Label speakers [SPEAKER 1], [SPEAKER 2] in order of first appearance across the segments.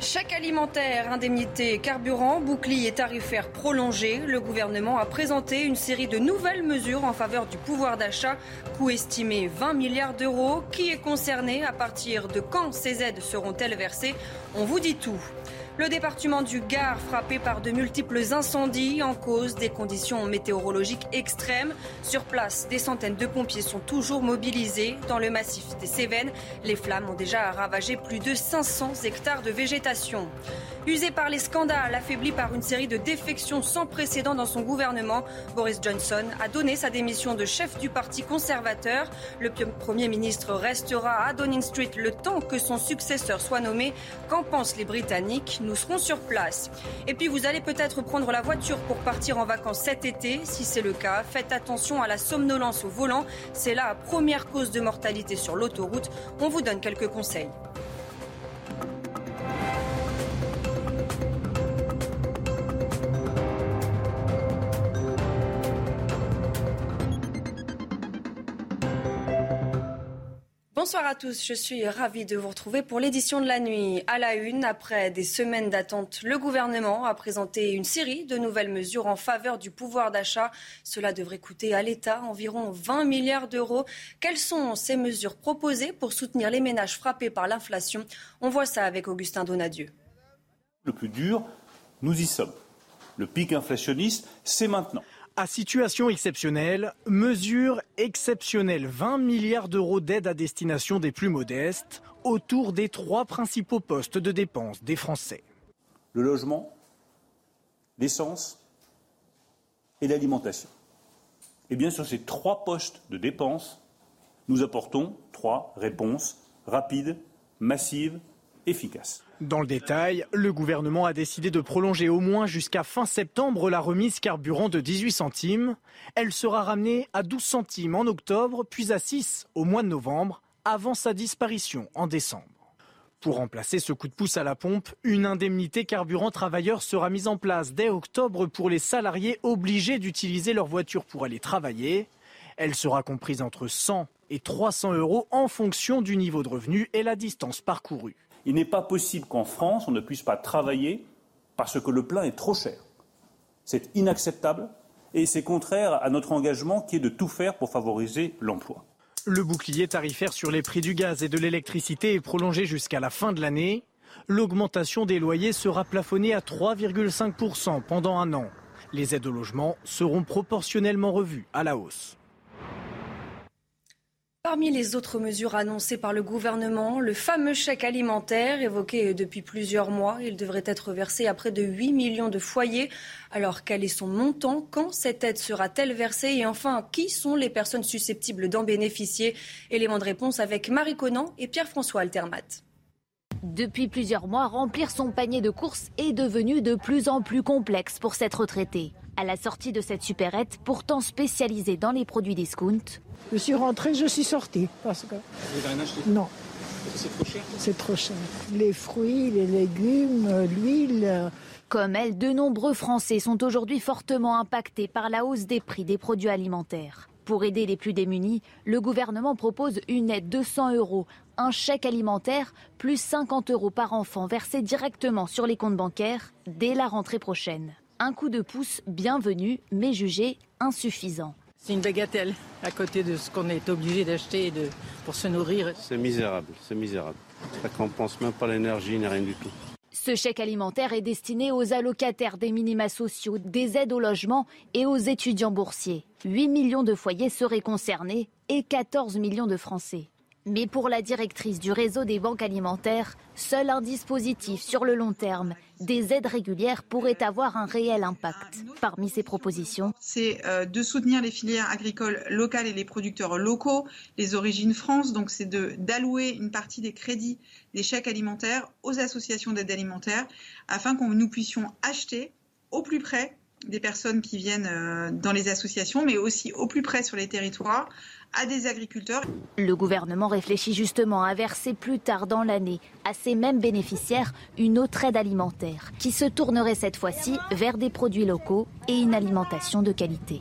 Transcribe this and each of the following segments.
[SPEAKER 1] Chèque alimentaire, indemnité, carburant, bouclier tarifaire prolongé, le gouvernement a présenté une série de nouvelles mesures en faveur du pouvoir d'achat, coût estimé 20 milliards d'euros. Qui est concerné? À partir de quand ces aides seront-elles versées? On vous dit tout. Le département du Gard frappé par de multiples incendies en cause des conditions météorologiques extrêmes. Sur place, des centaines de pompiers sont toujours mobilisés. Dans le massif des Cévennes, les flammes ont déjà ravagé plus de 500 hectares de végétation. Usé par les scandales, affaibli par une série de défections sans précédent dans son gouvernement, Boris Johnson a donné sa démission de chef du parti conservateur. Le Premier ministre restera à Downing Street le temps que son successeur soit nommé. Qu'en pensent les Britanniques? Nous serons sur place. Et puis vous allez peut-être prendre la voiture pour partir en vacances cet été. Si c'est le cas, faites attention à la somnolence au volant. C'est la première cause de mortalité sur l'autoroute. On vous donne quelques conseils. Bonsoir à tous, je suis ravie de vous retrouver pour l'édition de la nuit. À la une, après des semaines d'attente, le gouvernement a présenté une série de nouvelles mesures en faveur du pouvoir d'achat. Cela devrait coûter à l'État environ 20 milliards d'euros. Quelles sont ces mesures proposées pour soutenir les ménages frappés par l'inflation? On voit ça avec Augustin Donadieu.
[SPEAKER 2] Le plus dur, nous y sommes. Le pic inflationniste, c'est maintenant.
[SPEAKER 3] À situation exceptionnelle, mesure exceptionnelle 20 milliards d'euros d'aide à destination des plus modestes autour des trois principaux postes de dépenses des Français.
[SPEAKER 2] Le logement, l'essence et l'alimentation. Et bien sur ces trois postes de dépenses, nous apportons trois réponses rapides, massives, efficaces.
[SPEAKER 3] Dans le détail, le gouvernement a décidé de prolonger au moins jusqu'à fin septembre la remise carburant de 18 centimes. Elle sera ramenée à 12 centimes en octobre, puis à 6 au mois de novembre, avant sa disparition en décembre. Pour remplacer ce coup de pouce à la pompe, une indemnité carburant travailleur sera mise en place dès octobre pour les salariés obligés d'utiliser leur voiture pour aller travailler. Elle sera comprise entre 100 et 300 euros en fonction du niveau de revenu et la distance parcourue.
[SPEAKER 2] Il n'est pas possible qu'en France, on ne puisse pas travailler parce que le plein est trop cher. C'est inacceptable et c'est contraire à notre engagement qui est de tout faire pour favoriser l'emploi.
[SPEAKER 3] Le bouclier tarifaire sur les prix du gaz et de l'électricité est prolongé jusqu'à la fin de l'année. L'augmentation des loyers sera plafonnée à 3,5% pendant un an. Les aides au logement seront proportionnellement revues à la hausse.
[SPEAKER 1] Parmi les autres mesures annoncées par le gouvernement, le fameux chèque alimentaire évoqué depuis plusieurs mois, il devrait être versé à près de 8 millions de foyers. Alors quel est son montant? Quand cette aide sera-t-elle versée? Et enfin, qui sont les personnes susceptibles d'en bénéficier? Élément de réponse avec Marie Conan et Pierre-François Altermat.
[SPEAKER 4] Depuis plusieurs mois, remplir son panier de courses est devenu de plus en plus complexe pour cette retraitée. À la sortie de cette supérette, pourtant spécialisée dans les produits discount,
[SPEAKER 5] je suis rentrée, je suis sortie. Parce que...
[SPEAKER 6] Vous n'avez rien acheté
[SPEAKER 5] Non.
[SPEAKER 6] C'est trop cher
[SPEAKER 5] C'est trop cher. Les fruits, les légumes, l'huile.
[SPEAKER 4] Comme elle, de nombreux Français sont aujourd'hui fortement impactés par la hausse des prix des produits alimentaires. Pour aider les plus démunis, le gouvernement propose une aide de 100 euros, un chèque alimentaire, plus 50 euros par enfant versés directement sur les comptes bancaires dès la rentrée prochaine. Un coup de pouce bienvenu, mais jugé insuffisant.
[SPEAKER 7] C'est une bagatelle à côté de ce qu'on est obligé d'acheter pour se nourrir.
[SPEAKER 8] C'est misérable, c'est misérable. Ça compense même pas l'énergie ni rien du tout.
[SPEAKER 4] Ce chèque alimentaire est destiné aux allocataires des minima sociaux, des aides au logement et aux étudiants boursiers. 8 millions de foyers seraient concernés et 14 millions de Français. Mais pour la directrice du réseau des banques alimentaires, seul un dispositif sur le long terme, des aides régulières, pourrait avoir un réel impact. Parmi ces propositions,
[SPEAKER 9] c'est euh, de soutenir les filières agricoles locales et les producteurs locaux, les origines France. Donc c'est d'allouer une partie des crédits des chèques alimentaires aux associations d'aide alimentaire afin que nous puissions acheter au plus près des personnes qui viennent euh, dans les associations, mais aussi au plus près sur les territoires, à des agriculteurs.
[SPEAKER 4] Le gouvernement réfléchit justement à verser plus tard dans l'année à ces mêmes bénéficiaires une autre aide alimentaire, qui se tournerait cette fois-ci vers des produits locaux et une alimentation de qualité.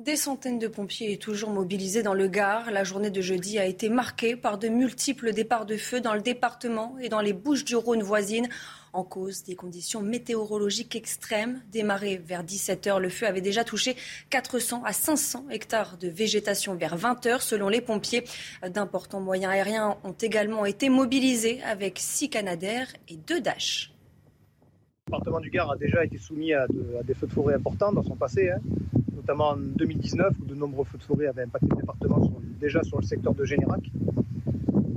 [SPEAKER 1] Des centaines de pompiers sont toujours mobilisés dans le Gard. La journée de jeudi a été marquée par de multiples départs de feu dans le département et dans les Bouches du Rhône voisines. En cause des conditions météorologiques extrêmes. Démarré vers 17h, le feu avait déjà touché 400 à 500 hectares de végétation vers 20h. Selon les pompiers, d'importants moyens aériens ont également été mobilisés avec 6 Canadaires et 2 Dash.
[SPEAKER 10] Le département du Gard a déjà été soumis à, des feux de forêt importants dans son passé, hein. Notamment en 2019 où de nombreux feux de forêt avaient impacté le département déjà sur le secteur de Générac.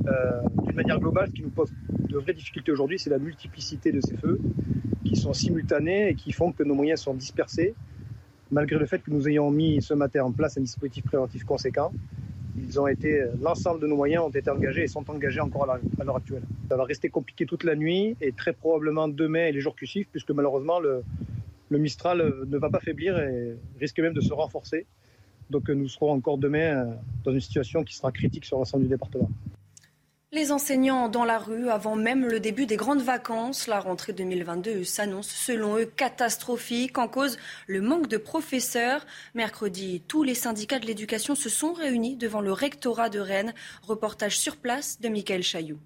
[SPEAKER 10] Euh, d'une manière globale, ce qui nous pose de vraies difficultés aujourd'hui, c'est la multiplicité de ces feux qui sont simultanés et qui font que nos moyens sont dispersés, malgré le fait que nous ayons mis ce matin en place un dispositif préventif conséquent. Ils ont été, l'ensemble de nos moyens ont été engagés et sont engagés encore à l'heure actuelle. Ça va rester compliqué toute la nuit et très probablement demain et les jours qui suivent, puisque malheureusement le, le Mistral ne va pas faiblir et risque même de se renforcer. Donc nous serons encore demain dans une situation qui sera critique sur l'ensemble du département.
[SPEAKER 1] Les enseignants dans la rue avant même le début des grandes vacances. La rentrée 2022 s'annonce selon eux catastrophique en cause le manque de professeurs. Mercredi, tous les syndicats de l'éducation se sont réunis devant le rectorat de Rennes. Reportage sur place de Michael Chailloux.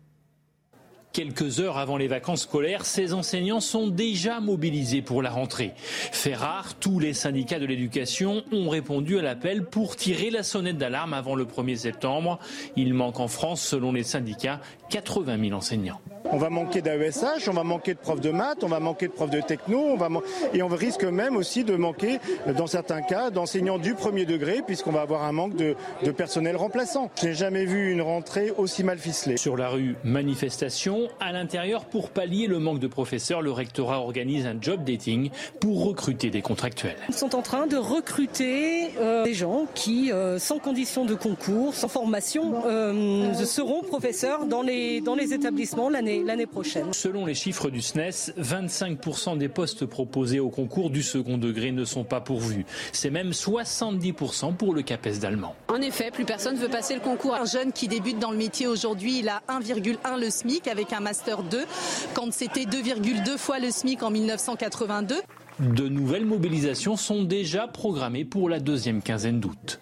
[SPEAKER 11] Quelques heures avant les vacances scolaires, ces enseignants sont déjà mobilisés pour la rentrée. Fait rare, tous les syndicats de l'éducation ont répondu à l'appel pour tirer la sonnette d'alarme avant le 1er septembre. Il manque en France, selon les syndicats, 80 000 enseignants.
[SPEAKER 12] On va manquer d'AESH, on va manquer de profs de maths, on va manquer de profs de techno, on va et on risque même aussi de manquer, dans certains cas, d'enseignants du premier degré, puisqu'on va avoir un manque de, de personnel remplaçant. Je n'ai jamais vu une rentrée aussi mal ficelée.
[SPEAKER 11] Sur la rue, manifestation. À l'intérieur, pour pallier le manque de professeurs, le rectorat organise un job dating pour recruter des contractuels.
[SPEAKER 13] Ils sont en train de recruter euh, des gens qui, euh, sans condition de concours, sans formation, euh, seront professeurs dans les, dans les établissements l'année l'année prochaine.
[SPEAKER 11] Selon les chiffres du SNES, 25% des postes proposés au concours du second degré ne sont pas pourvus. C'est même 70% pour le CAPES d'allemand.
[SPEAKER 14] En effet, plus personne ne veut passer le concours. Un jeune qui débute dans le métier aujourd'hui, il a 1,1 le SMIC avec un master 2, quand c'était 2,2 fois le SMIC en 1982.
[SPEAKER 11] De nouvelles mobilisations sont déjà programmées pour la deuxième quinzaine d'août.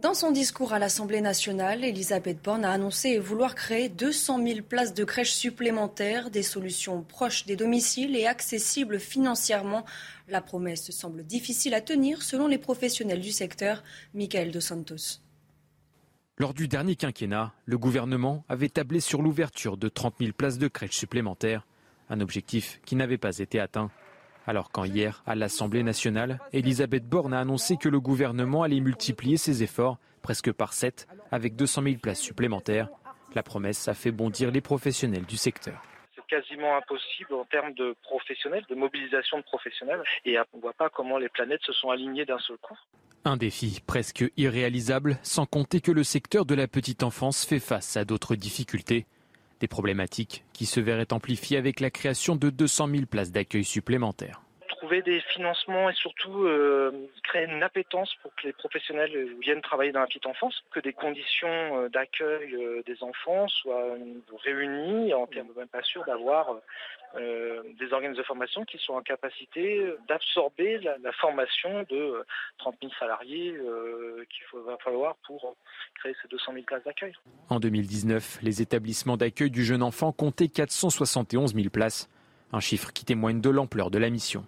[SPEAKER 1] Dans son discours à l'Assemblée nationale, Elisabeth Borne a annoncé vouloir créer 200 000 places de crèches supplémentaires, des solutions proches des domiciles et accessibles financièrement. La promesse semble difficile à tenir selon les professionnels du secteur. Michael Dos Santos.
[SPEAKER 15] Lors du dernier quinquennat, le gouvernement avait tablé sur l'ouverture de 30 000 places de crèches supplémentaires, un objectif qui n'avait pas été atteint. Alors quand hier, à l'Assemblée nationale, Elisabeth Borne a annoncé que le gouvernement allait multiplier ses efforts, presque par 7, avec 200 000 places supplémentaires, la promesse a fait bondir les professionnels du secteur
[SPEAKER 16] C'est quasiment impossible en termes de professionnels, de mobilisation de professionnels. Et on ne voit pas comment les planètes se sont alignées d'un seul coup.
[SPEAKER 15] Un défi presque irréalisable, sans compter que le secteur de la petite enfance fait face à d'autres difficultés. Des problématiques qui se verraient amplifiées avec la création de 200 000 places d'accueil supplémentaires.
[SPEAKER 16] Trouver des financements et surtout euh, une appétence pour que les professionnels viennent travailler dans la petite enfance, que des conditions euh, d'accueil euh, des enfants soient réunies, en termes même pas sûr d'avoir des organismes de formation qui sont en capacité d'absorber la, formation de 30 000 salariés qu'il va falloir pour créer ces 200 000 places d'accueil.
[SPEAKER 15] En 2019, les établissements d'accueil du jeune enfant comptaient 471 000 places, un chiffre qui témoigne de l'ampleur de la mission.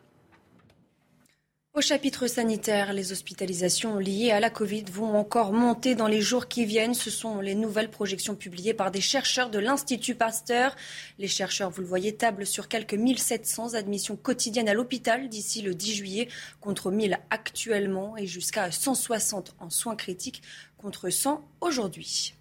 [SPEAKER 1] Au chapitre sanitaire, les hospitalisations liées à la Covid vont encore monter dans les jours qui viennent. Ce sont les nouvelles projections publiées par des chercheurs de l'Institut Pasteur. Les chercheurs, vous le voyez, tablent sur quelques 1700 admissions quotidiennes à l'hôpital d'ici le 10 juillet, contre 1000 actuellement et jusqu'à 160 en soins critiques, contre 100 aujourd'hui.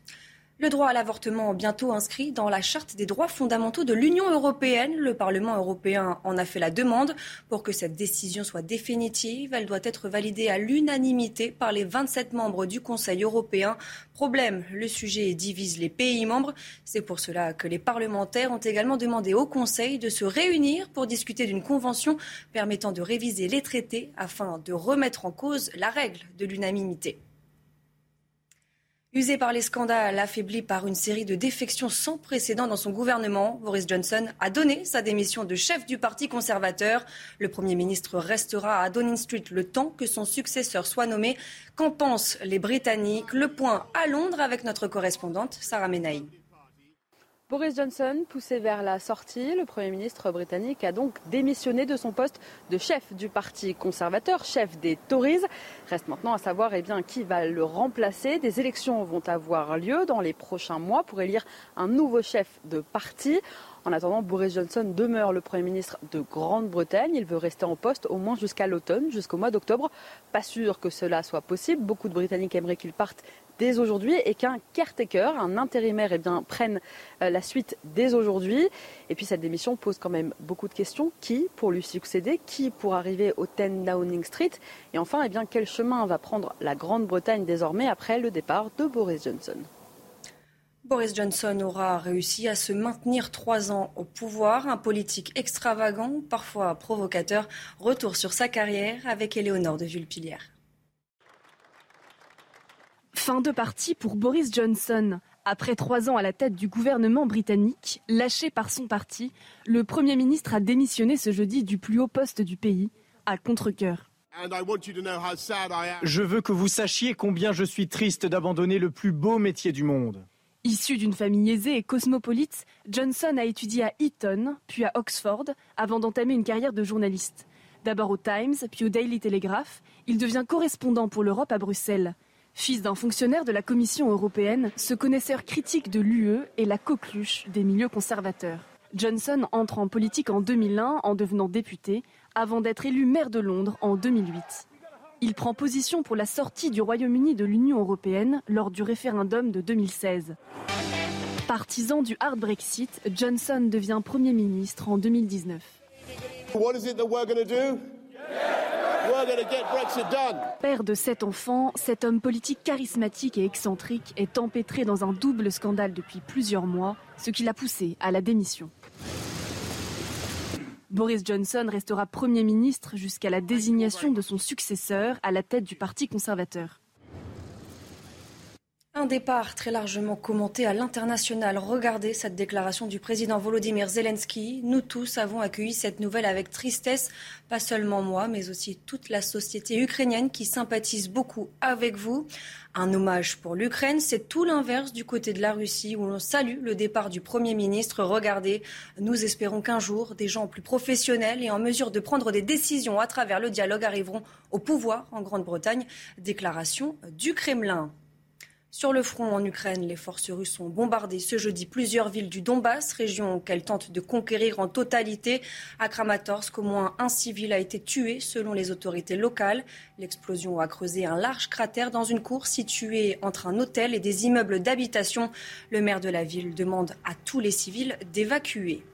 [SPEAKER 1] Le droit à l'avortement bientôt inscrit dans la charte des droits fondamentaux de l'Union européenne. Le Parlement européen en a fait la demande pour que cette décision soit définitive. Elle doit être validée à l'unanimité par les 27 membres du Conseil européen. Problème, le sujet divise les pays membres. C'est pour cela que les parlementaires ont également demandé au Conseil de se réunir pour discuter d'une convention permettant de réviser les traités afin de remettre en cause la règle de l'unanimité. Usé par les scandales, affaibli par une série de défections sans précédent dans son gouvernement, Boris Johnson a donné sa démission de chef du Parti conservateur. Le Premier ministre restera à Downing Street le temps que son successeur soit nommé. Qu'en pensent les Britanniques? Le point à Londres avec notre correspondante Sarah Menaï.
[SPEAKER 17] Boris Johnson, poussé vers la sortie, le Premier ministre britannique a donc démissionné de son poste de chef du Parti conservateur, chef des Tories. Reste maintenant à savoir eh qui va le remplacer. Des élections vont avoir lieu dans les prochains mois pour élire un nouveau chef de parti. En attendant, Boris Johnson demeure le Premier ministre de Grande-Bretagne. Il veut rester en poste au moins jusqu'à l'automne, jusqu'au mois d'octobre. Pas sûr que cela soit possible. Beaucoup de Britanniques aimeraient qu'il parte dès aujourd'hui et qu'un caretaker, un intérimaire, eh prenne euh, la suite dès aujourd'hui. Et puis cette démission pose quand même beaucoup de questions. Qui pour lui succéder? Qui pour arriver au 10 Downing Street? Et enfin, eh bien, quel chemin va prendre la Grande-Bretagne désormais après le départ de Boris Johnson?
[SPEAKER 1] Boris Johnson aura réussi à se maintenir trois ans au pouvoir. Un politique extravagant, parfois provocateur. Retour sur sa carrière avec Éléonore de Vulpilière.
[SPEAKER 18] Fin de partie pour Boris Johnson. Après trois ans à la tête du gouvernement britannique, lâché par son parti, le Premier ministre a démissionné ce jeudi du plus haut poste du pays, à contre-coeur.
[SPEAKER 3] Je veux que vous sachiez combien je suis triste d'abandonner le plus beau métier du monde.
[SPEAKER 18] Issu d'une famille aisée et cosmopolite, Johnson a étudié à Eton, puis à Oxford, avant d'entamer une carrière de journaliste. D'abord au Times, puis au Daily Telegraph, il devient correspondant pour l'Europe à Bruxelles. Fils d'un fonctionnaire de la Commission européenne, ce connaisseur critique de l'UE est la coqueluche des milieux conservateurs. Johnson entre en politique en 2001 en devenant député, avant d'être élu maire de Londres en 2008. Il prend position pour la sortie du Royaume-Uni de l'Union européenne lors du référendum de 2016. Partisan du hard Brexit, Johnson devient Premier ministre en 2019. Père de sept enfants, cet homme politique charismatique et excentrique est empêtré dans un double scandale depuis plusieurs mois, ce qui l'a poussé à la démission. Boris Johnson restera Premier ministre jusqu'à la désignation de son successeur à la tête du Parti conservateur.
[SPEAKER 1] Un départ très largement commenté à l'international. Regardez cette déclaration du président Volodymyr Zelensky. Nous tous avons accueilli cette nouvelle avec tristesse, pas seulement moi, mais aussi toute la société ukrainienne qui sympathise beaucoup avec vous. Un hommage pour l'Ukraine, c'est tout l'inverse du côté de la Russie où l'on salue le départ du Premier ministre. Regardez, nous espérons qu'un jour, des gens plus professionnels et en mesure de prendre des décisions à travers le dialogue arriveront au pouvoir en Grande-Bretagne. Déclaration du Kremlin. Sur le front en Ukraine, les forces russes ont bombardé ce jeudi plusieurs villes du Donbass, région qu'elles tentent de conquérir en totalité. À Kramatorsk, au moins un civil a été tué selon les autorités locales. L'explosion a creusé un large cratère dans une cour située entre un hôtel et des immeubles d'habitation. Le maire de la ville demande à tous les civils d'évacuer.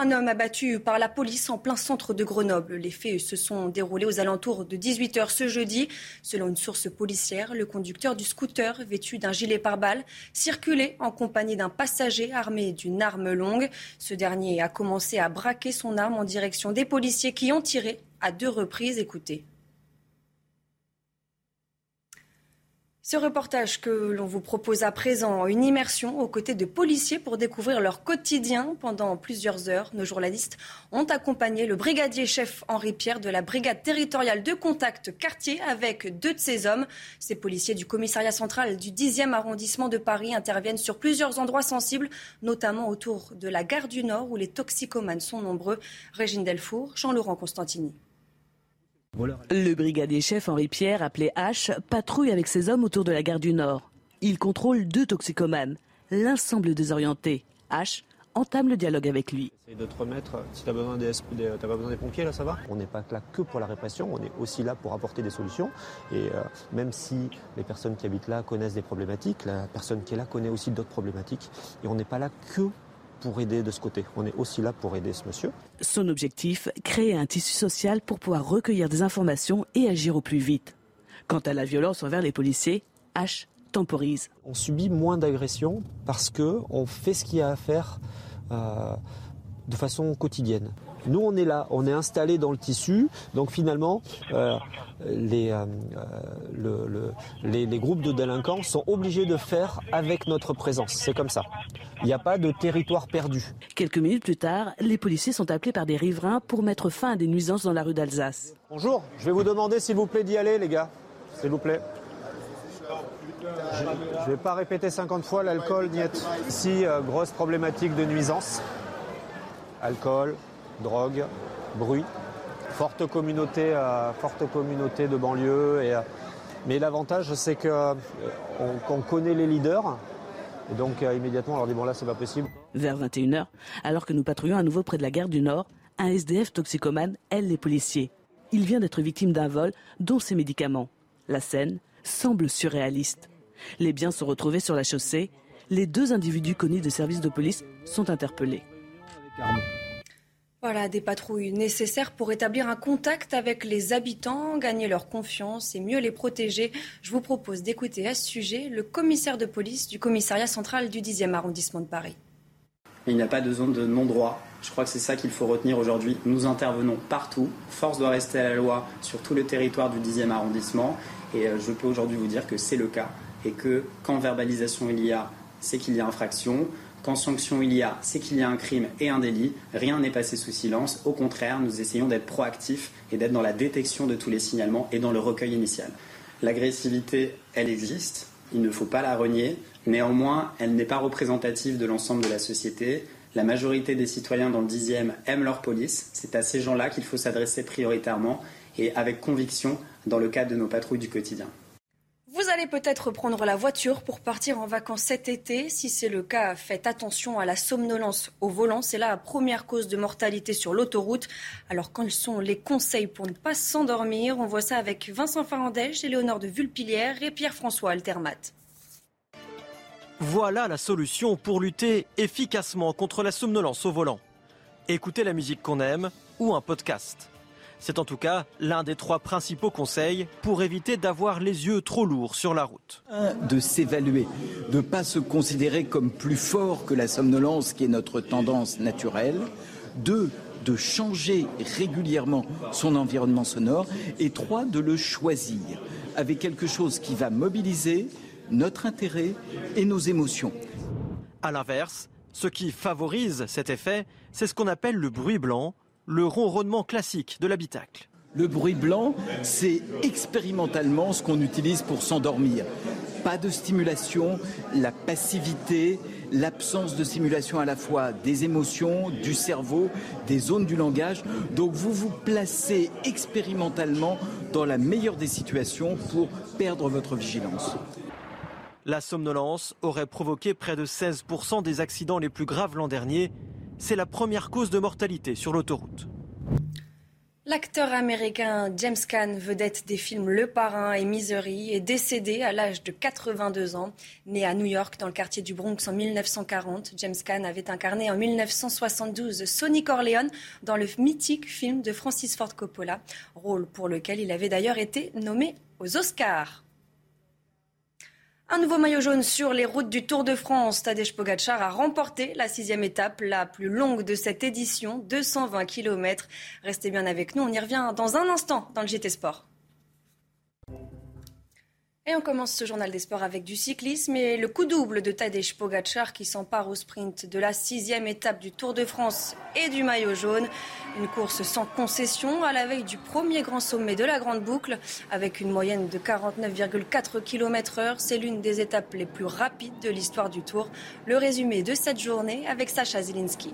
[SPEAKER 1] Un homme abattu par la police en plein centre de Grenoble. Les faits se sont déroulés aux alentours de 18h ce jeudi. Selon une source policière, le conducteur du scooter, vêtu d'un gilet pare-balles, circulait en compagnie d'un passager armé d'une arme longue. Ce dernier a commencé à braquer son arme en direction des policiers qui ont tiré à deux reprises. Écoutez. Ce reportage que l'on vous propose à présent, une immersion aux côtés de policiers pour découvrir leur quotidien pendant plusieurs heures. Nos journalistes ont accompagné le brigadier chef Henri Pierre de la brigade territoriale de contact quartier avec deux de ses hommes. Ces policiers du commissariat central du 10e arrondissement de Paris interviennent sur plusieurs endroits sensibles, notamment autour de la gare du Nord où les toxicomanes sont nombreux. Régine Delfour, Jean-Laurent Constantini.
[SPEAKER 19] Le brigadier chef Henri Pierre, appelé H, patrouille avec ses hommes autour de la gare du Nord. Il contrôle deux toxicomanes. L'un semble désorienté. H entame le dialogue avec lui.
[SPEAKER 20] de te remettre, si tu n'as besoin des, pas besoin des pompiers, là ça va? On n'est pas là que pour la répression, on est aussi là pour apporter des solutions. Et euh, même si les personnes qui habitent là connaissent des problématiques, la personne qui est là connaît aussi d'autres problématiques. Et on n'est pas là que pour aider de ce côté. On est aussi là pour aider ce monsieur.
[SPEAKER 19] Son objectif, créer un tissu social pour pouvoir recueillir des informations et agir au plus vite. Quant à la violence envers les policiers, H temporise.
[SPEAKER 20] On subit moins d'agressions parce qu'on fait ce qu'il y a à faire euh, de façon quotidienne. Nous, on est là, on est installé dans le tissu. Donc finalement, euh, les, euh, les, les, groupes de délinquants sont obligés de faire avec notre présence. C'est comme ça. Il n'y a pas de territoire perdu.
[SPEAKER 19] Quelques minutes plus tard, les policiers sont appelés par des riverains pour mettre fin à des nuisances dans la rue d'Alsace.
[SPEAKER 20] Bonjour, je vais vous demander s'il vous plaît d'y aller, les gars. S'il vous plaît. Je ne vais pas répéter 50 fois l'alcool, niet. Si, euh, grosse problématique de nuisance. Alcool, drogue, bruit. Forte communauté, euh, forte communauté de banlieue. Euh, mais l'avantage, c'est qu'on on connaît les leaders. Et donc, immédiatement, on leur dit bon, là, c'est pas possible.
[SPEAKER 19] Vers 21h, alors que nous patrouillons à nouveau près de la gare du Nord, un SDF toxicomane aide les policiers. Il vient d'être victime d'un vol, dont ses médicaments. La scène semble surréaliste. Les biens sont retrouvés sur la chaussée. Les deux individus connus des services de police sont interpellés.
[SPEAKER 1] Voilà, des patrouilles nécessaires pour établir un contact avec les habitants, gagner leur confiance et mieux les protéger. Je vous propose d'écouter à ce sujet le commissaire de police du commissariat central du 10e arrondissement de Paris.
[SPEAKER 21] Il n'y a pas de zone de non-droit. Je crois que c'est ça qu'il faut retenir aujourd'hui. Nous intervenons partout. Force doit rester à la loi sur tout le territoire du 10e arrondissement. Et euh, je peux aujourd'hui vous dire que c'est le cas et que quand verbalisation il y a, c'est qu'il y a infraction. Quand sanction il y a, c'est qu'il y a un crime et un délit. Rien n'est passé sous silence. Au contraire, nous essayons d'être proactifs et d'être dans la détection de tous les signalements et dans le recueil initial. L'agressivité, elle existe. Il ne faut pas la renier. Néanmoins, elle n'est pas représentative de l'ensemble de la société. La majorité des citoyens dans le dixième aiment leur police. C'est à ces gens-là qu'il faut s'adresser prioritairement et avec conviction dans le cadre de nos patrouilles du quotidien.
[SPEAKER 1] Vous allez peut-être prendre la voiture pour partir en vacances cet été. Si c'est le cas, faites attention à la somnolence au volant. C'est la première cause de mortalité sur l'autoroute. Alors, quels sont les conseils pour ne pas s'endormir? On voit ça avec Vincent Farandège, Éléonore de Vulpilière et Pierre-François Altermat.
[SPEAKER 22] Voilà la solution pour lutter efficacement contre la somnolence au volant. Écoutez la musique qu'on aime ou un podcast. C'est en tout cas l'un des trois principaux conseils pour éviter d'avoir les yeux trop lourds sur la route.
[SPEAKER 23] de s'évaluer, de ne pas se considérer comme plus fort que la somnolence qui est notre tendance naturelle. Deux, de changer régulièrement son environnement sonore. Et trois, de le choisir avec quelque chose qui va mobiliser notre intérêt et nos émotions.
[SPEAKER 22] A l'inverse, ce qui favorise cet effet, c'est ce qu'on appelle le bruit blanc le ronronnement classique de l'habitacle.
[SPEAKER 23] Le bruit blanc, c'est expérimentalement ce qu'on utilise pour s'endormir. Pas de stimulation, la passivité, l'absence de stimulation à la fois des émotions, du cerveau, des zones du langage. Donc vous vous placez expérimentalement dans la meilleure des situations pour perdre votre vigilance.
[SPEAKER 22] La somnolence aurait provoqué près de 16% des accidents les plus graves l'an dernier c'est la première cause de mortalité sur l'autoroute.
[SPEAKER 1] L'acteur américain James Caan, vedette des films Le Parrain et Misery, est décédé à l'âge de 82 ans. Né à New York, dans le quartier du Bronx en 1940, James Caan avait incarné en 1972 Sonny Corleone dans le mythique film de Francis Ford Coppola, rôle pour lequel il avait d'ailleurs été nommé aux Oscars. Un nouveau maillot jaune sur les routes du Tour de France. Tadej Pogacar a remporté la sixième étape, la plus longue de cette édition, 220 km. Restez bien avec nous, on y revient dans un instant dans le GT Sport. Et on commence ce journal des sports avec du cyclisme et le coup double de Tadej Pogacar qui s'empare au sprint de la sixième étape du Tour de France et du maillot jaune. Une course sans concession à la veille du premier grand sommet de la Grande Boucle avec une moyenne de 49,4 km heure. C'est l'une des étapes les plus rapides de l'histoire du Tour. Le résumé de cette journée avec Sacha Zielinski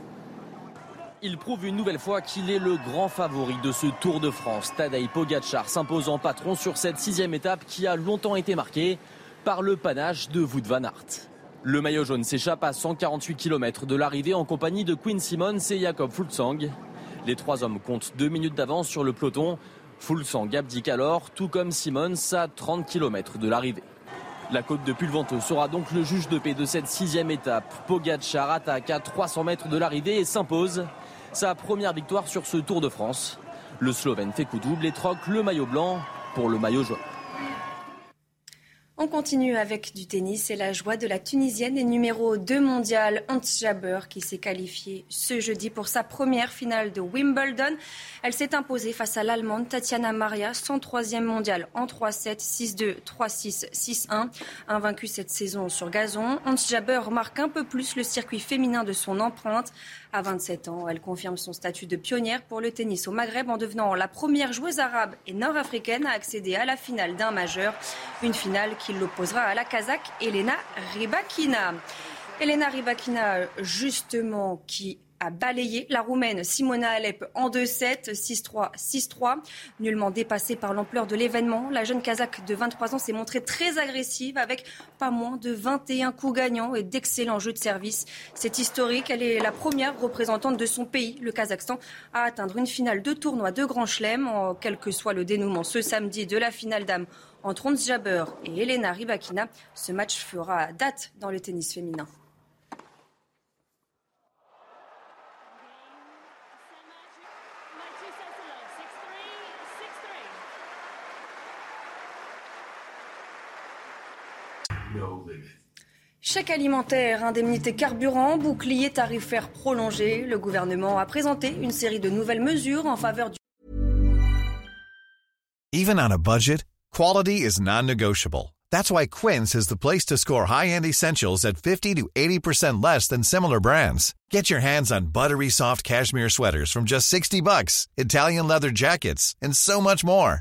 [SPEAKER 24] il prouve une nouvelle fois qu'il est le grand favori de ce Tour de France. Tadej Pogacar s'impose en patron sur cette sixième étape qui a longtemps été marquée par le panache de Wout van Aert. Le maillot jaune s'échappe à 148 km de l'arrivée en compagnie de Quinn Simmons et Jacob Fulsang. Les trois hommes comptent deux minutes d'avance sur le peloton. Fulsang abdique alors, tout comme Simmons, à 30 km de l'arrivée. La côte de Pulventeux sera donc le juge de paix de cette sixième étape. Pogacar attaque à 300 mètres de l'arrivée et s'impose. Sa première victoire sur ce Tour de France. Le Slovène fait coup double et troque le maillot blanc pour le maillot jaune.
[SPEAKER 1] On continue avec du tennis et la joie de la Tunisienne et numéro 2 mondiale Hans Jaber qui s'est qualifiée ce jeudi pour sa première finale de Wimbledon. Elle s'est imposée face à l'Allemande Tatiana Maria, 103e mondiale en 3-7, 6-2, 3-6, 6-1. Invaincue cette saison sur gazon, Hans Jaber marque un peu plus le circuit féminin de son empreinte. À 27 ans, elle confirme son statut de pionnière pour le tennis au Maghreb en devenant la première joueuse arabe et nord-africaine à accéder à la finale d'un majeur. Une finale qui l'opposera à la Kazakh Elena Rybakina. Elena Rybakina, justement, qui a balayé la Roumaine Simona Alep en 2-7, 6-3, 6-3. Nullement dépassée par l'ampleur de l'événement, la jeune Kazakh de 23 ans s'est montrée très agressive avec pas moins de 21 coups gagnants et d'excellents jeux de service. C'est historique, elle est la première représentante de son pays, le Kazakhstan, à atteindre une finale de tournoi de Grand Chelem, quel que soit le dénouement ce samedi de la finale d'âme entre Ons Jabber et Elena Rybakina. Ce match fera date dans le tennis féminin. Chèque alimentaire, indemnité carburant, bouclier tarifaire prolongé. Le gouvernement a présenté une série de nouvelles mesures en faveur du.
[SPEAKER 25] Even on a budget, quality is non-negotiable. That's why Quince is the place to score high-end essentials at 50 to 80% less than similar brands. Get your hands on buttery soft cashmere sweaters from just 60 bucks, Italian leather jackets, and so much more.